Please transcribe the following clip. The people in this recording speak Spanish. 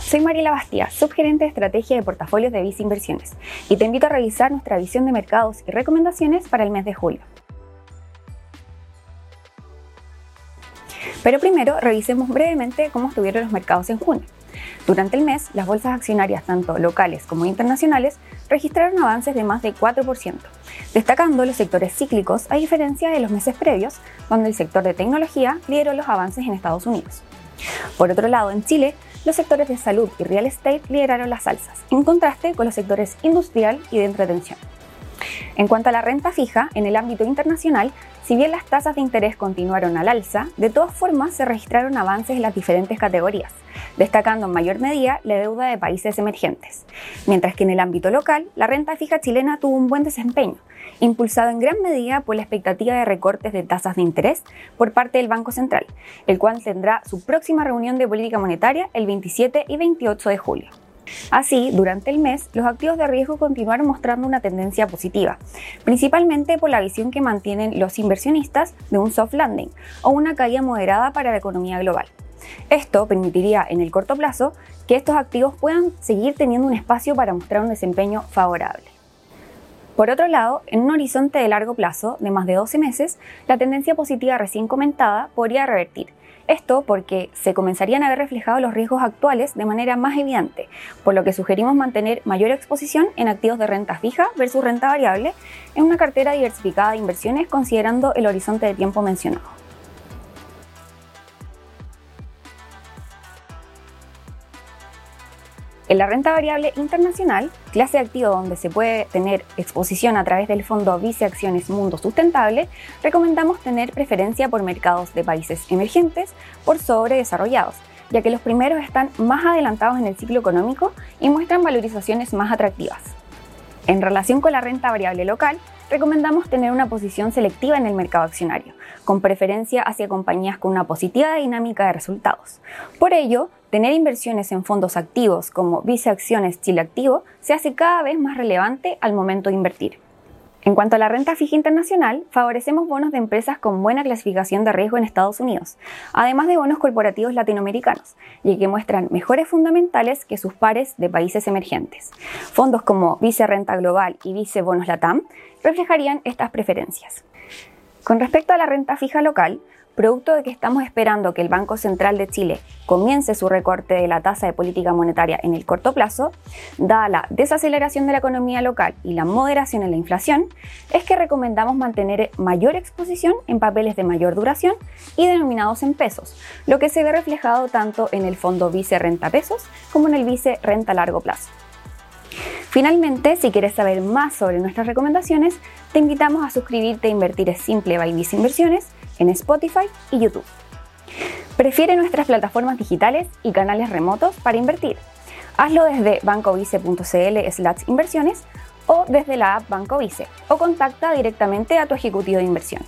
Soy Mariela Bastía, subgerente de estrategia de portafolios de Visa Inversiones, y te invito a revisar nuestra visión de mercados y recomendaciones para el mes de julio. Pero primero, revisemos brevemente cómo estuvieron los mercados en junio. Durante el mes, las bolsas accionarias, tanto locales como internacionales, registraron avances de más de 4%, destacando los sectores cíclicos a diferencia de los meses previos, donde el sector de tecnología lideró los avances en Estados Unidos. Por otro lado, en Chile, los sectores de salud y real estate lideraron las alzas, en contraste con los sectores industrial y de entretención. En cuanto a la renta fija, en el ámbito internacional, si bien las tasas de interés continuaron al alza, de todas formas se registraron avances en las diferentes categorías, destacando en mayor medida la deuda de países emergentes, mientras que en el ámbito local, la renta fija chilena tuvo un buen desempeño, impulsado en gran medida por la expectativa de recortes de tasas de interés por parte del Banco Central, el cual tendrá su próxima reunión de política monetaria el 27 y 28 de julio. Así, durante el mes, los activos de riesgo continuaron mostrando una tendencia positiva, principalmente por la visión que mantienen los inversionistas de un soft landing o una caída moderada para la economía global. Esto permitiría en el corto plazo que estos activos puedan seguir teniendo un espacio para mostrar un desempeño favorable. Por otro lado, en un horizonte de largo plazo, de más de 12 meses, la tendencia positiva recién comentada podría revertir. Esto porque se comenzarían a ver reflejados los riesgos actuales de manera más evidente, por lo que sugerimos mantener mayor exposición en activos de renta fija versus renta variable en una cartera diversificada de inversiones considerando el horizonte de tiempo mencionado. En la renta variable internacional, clase de activo donde se puede tener exposición a través del fondo Vice Acciones Mundo Sustentable, recomendamos tener preferencia por mercados de países emergentes por sobre desarrollados, ya que los primeros están más adelantados en el ciclo económico y muestran valorizaciones más atractivas. En relación con la renta variable local, recomendamos tener una posición selectiva en el mercado accionario, con preferencia hacia compañías con una positiva dinámica de resultados. Por ello, tener inversiones en fondos activos como Vice Acciones Chile Activo se hace cada vez más relevante al momento de invertir. En cuanto a la renta fija internacional, favorecemos bonos de empresas con buena clasificación de riesgo en Estados Unidos, además de bonos corporativos latinoamericanos, y que muestran mejores fundamentales que sus pares de países emergentes. Fondos como Vice Renta Global y Vice Bonos Latam reflejarían estas preferencias. Con respecto a la renta fija local, producto de que estamos esperando que el Banco Central de Chile comience su recorte de la tasa de política monetaria en el corto plazo, dada la desaceleración de la economía local y la moderación en la inflación, es que recomendamos mantener mayor exposición en papeles de mayor duración y denominados en pesos, lo que se ve reflejado tanto en el fondo Vice Renta Pesos como en el Vice Renta Largo Plazo. Finalmente, si quieres saber más sobre nuestras recomendaciones, te invitamos a suscribirte a Invertir Simple by Vice Inversiones en Spotify y YouTube. Prefiere nuestras plataformas digitales y canales remotos para invertir. Hazlo desde bancovice.cl inversiones o desde la app Banco Vice o contacta directamente a tu ejecutivo de inversión.